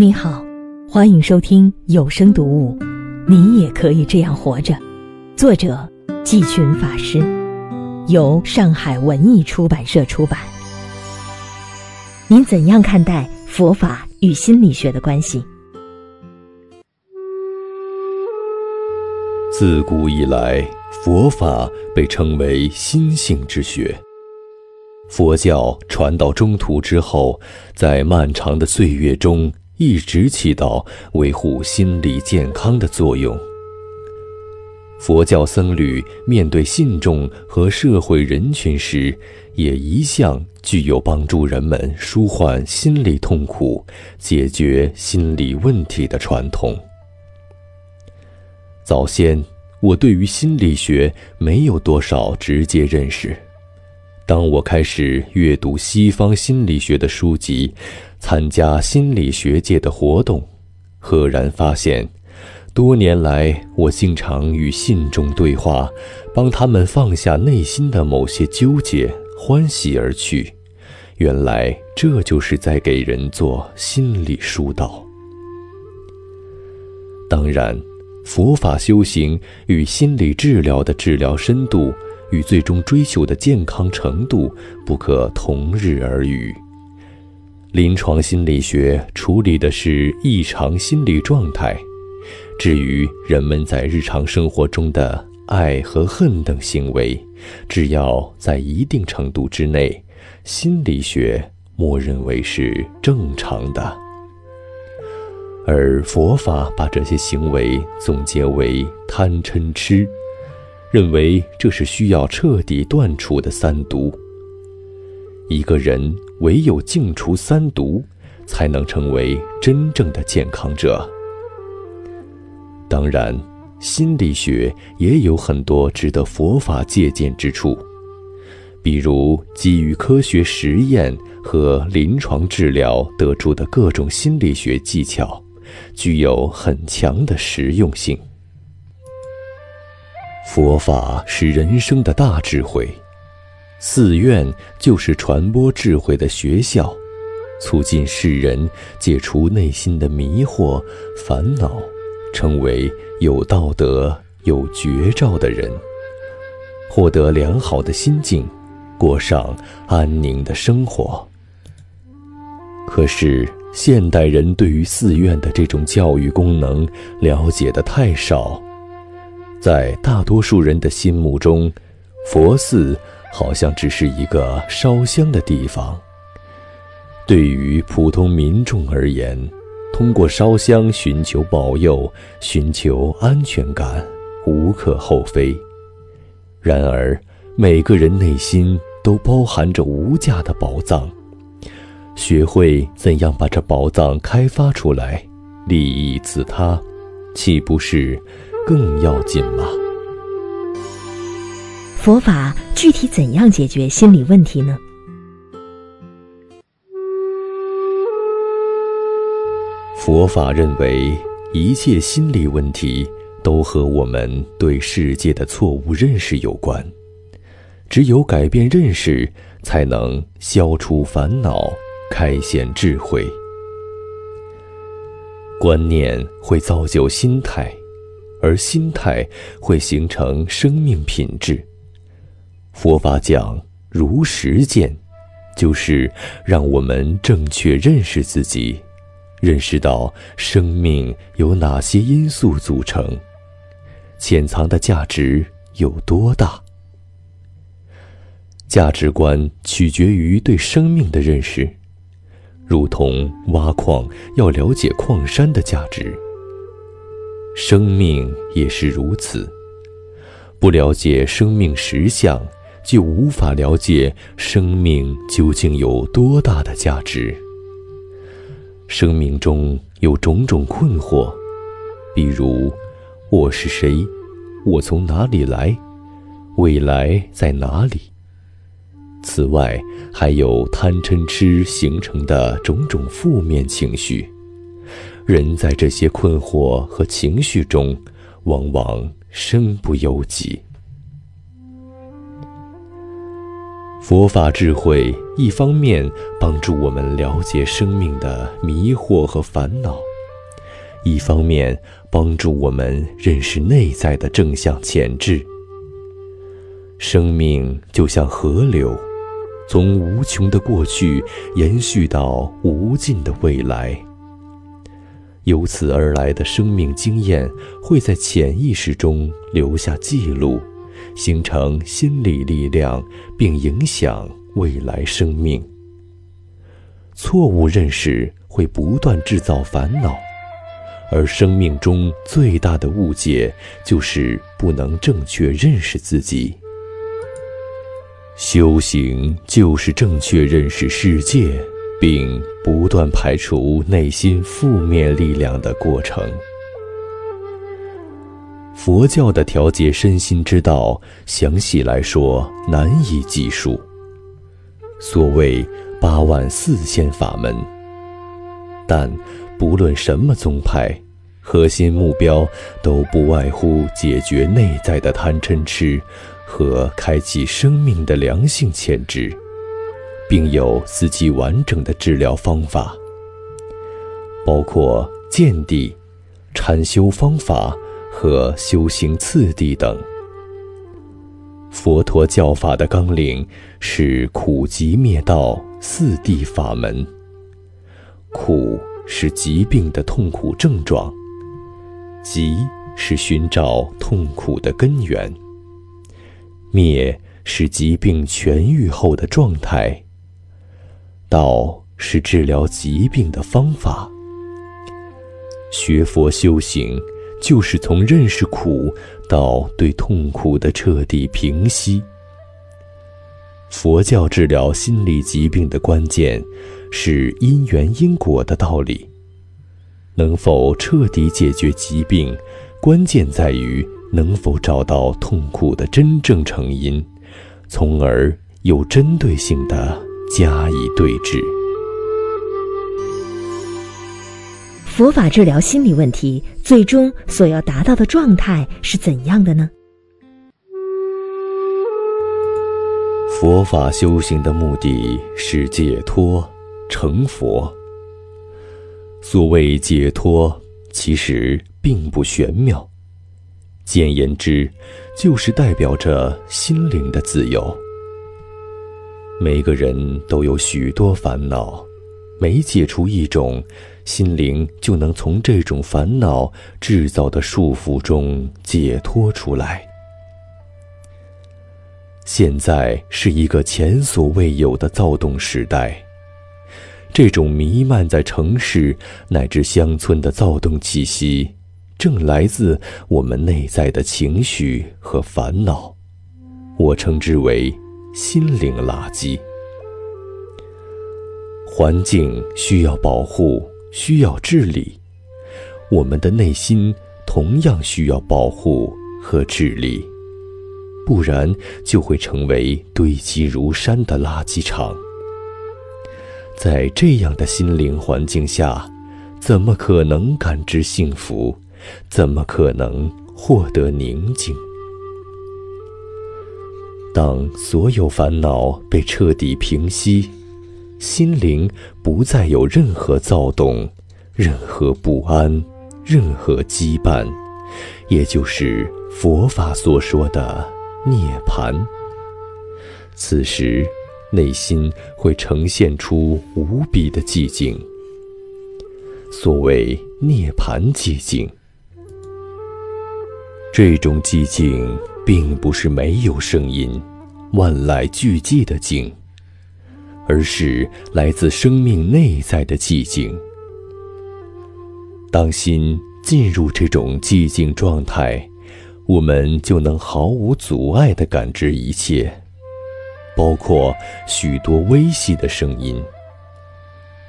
你好，欢迎收听有声读物《你也可以这样活着》，作者季群法师，由上海文艺出版社出版。您怎样看待佛法与心理学的关系？自古以来，佛法被称为心性之学。佛教传到中途之后，在漫长的岁月中。一直起到维护心理健康的作用。佛教僧侣面对信众和社会人群时，也一向具有帮助人们舒缓心理痛苦、解决心理问题的传统。早先，我对于心理学没有多少直接认识。当我开始阅读西方心理学的书籍，参加心理学界的活动，赫然发现，多年来我经常与信众对话，帮他们放下内心的某些纠结，欢喜而去。原来这就是在给人做心理疏导。当然，佛法修行与心理治疗的治疗深度。与最终追求的健康程度不可同日而语。临床心理学处理的是异常心理状态，至于人们在日常生活中的爱和恨等行为，只要在一定程度之内，心理学默认为是正常的。而佛法把这些行为总结为贪嗔痴。认为这是需要彻底断除的三毒。一个人唯有净除三毒，才能成为真正的健康者。当然，心理学也有很多值得佛法借鉴之处，比如基于科学实验和临床治疗得出的各种心理学技巧，具有很强的实用性。佛法是人生的大智慧，寺院就是传播智慧的学校，促进世人解除内心的迷惑、烦恼，成为有道德、有觉照的人，获得良好的心境，过上安宁的生活。可是，现代人对于寺院的这种教育功能了解的太少。在大多数人的心目中，佛寺好像只是一个烧香的地方。对于普通民众而言，通过烧香寻求保佑、寻求安全感，无可厚非。然而，每个人内心都包含着无价的宝藏，学会怎样把这宝藏开发出来，利益自他，岂不是？更要紧吗？佛法具体怎样解决心理问题呢？佛法认为，一切心理问题都和我们对世界的错误认识有关。只有改变认识，才能消除烦恼，开显智慧。观念会造就心态。而心态会形成生命品质。佛法讲如实践，就是让我们正确认识自己，认识到生命由哪些因素组成，潜藏的价值有多大。价值观取决于对生命的认识，如同挖矿要了解矿山的价值。生命也是如此，不了解生命实相，就无法了解生命究竟有多大的价值。生命中有种种困惑，比如我是谁，我从哪里来，未来在哪里？此外，还有贪嗔痴形成的种种负面情绪。人在这些困惑和情绪中，往往身不由己。佛法智慧一方面帮助我们了解生命的迷惑和烦恼，一方面帮助我们认识内在的正向潜质。生命就像河流，从无穷的过去延续到无尽的未来。由此而来的生命经验会在潜意识中留下记录，形成心理力量，并影响未来生命。错误认识会不断制造烦恼，而生命中最大的误解就是不能正确认识自己。修行就是正确认识世界。并不断排除内心负面力量的过程。佛教的调节身心之道，详细来说难以计数。所谓八万四千法门，但不论什么宗派，核心目标都不外乎解决内在的贪嗔痴，和开启生命的良性潜质。并有自己完整的治疗方法，包括见地、禅修方法和修行次第等。佛陀教法的纲领是苦集灭道四谛法门。苦是疾病的痛苦症状，集是寻找痛苦的根源，灭是疾病痊愈后的状态。道是治疗疾病的方法。学佛修行，就是从认识苦到对痛苦的彻底平息。佛教治疗心理疾病的关键，是因缘因果的道理。能否彻底解决疾病，关键在于能否找到痛苦的真正成因，从而有针对性的。加以对治。佛法治疗心理问题，最终所要达到的状态是怎样的呢？佛法修行的目的是解脱成佛。所谓解脱，其实并不玄妙，简言之，就是代表着心灵的自由。每个人都有许多烦恼，每解除一种，心灵就能从这种烦恼制造的束缚中解脱出来。现在是一个前所未有的躁动时代，这种弥漫在城市乃至乡村的躁动气息，正来自我们内在的情绪和烦恼，我称之为。心灵垃圾，环境需要保护，需要治理，我们的内心同样需要保护和治理，不然就会成为堆积如山的垃圾场。在这样的心灵环境下，怎么可能感知幸福？怎么可能获得宁静？当所有烦恼被彻底平息，心灵不再有任何躁动、任何不安、任何羁绊，也就是佛法所说的涅槃。此时，内心会呈现出无比的寂静。所谓涅槃寂静，这种寂静。并不是没有声音、万籁俱寂的静，而是来自生命内在的寂静。当心进入这种寂静状态，我们就能毫无阻碍地感知一切，包括许多微细的声音。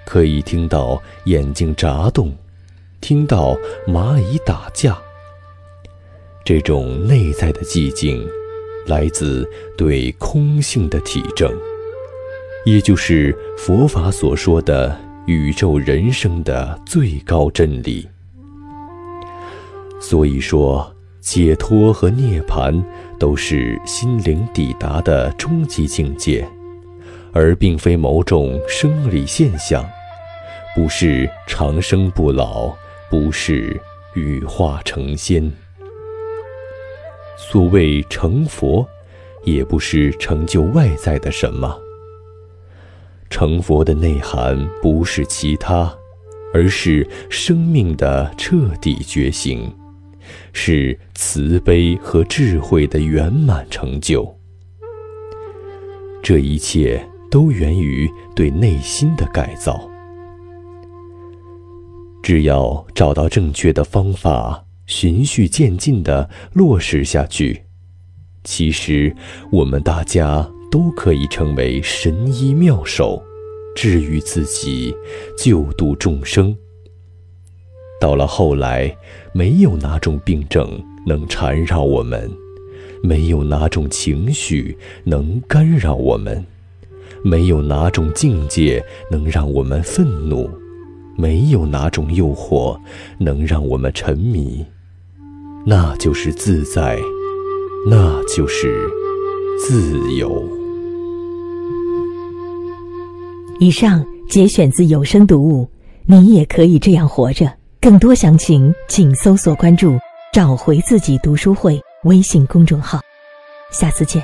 可以听到眼睛眨动，听到蚂蚁打架。这种内在的寂静，来自对空性的体证，也就是佛法所说的宇宙人生的最高真理。所以说，解脱和涅槃都是心灵抵达的终极境界，而并非某种生理现象，不是长生不老，不是羽化成仙。所谓成佛，也不是成就外在的什么。成佛的内涵不是其他，而是生命的彻底觉醒，是慈悲和智慧的圆满成就。这一切都源于对内心的改造。只要找到正确的方法，循序渐进地落实下去，其实我们大家都可以成为神医妙手，治愈自己，救度众生。到了后来，没有哪种病症能缠绕我们。没有哪种情绪能干扰我们，没有哪种境界能让我们愤怒，没有哪种诱惑能让我们沉迷，那就是自在，那就是自由。以上节选自有声读物，你也可以这样活着。更多详情，请搜索关注“找回自己读书会”。微信公众号，下次见。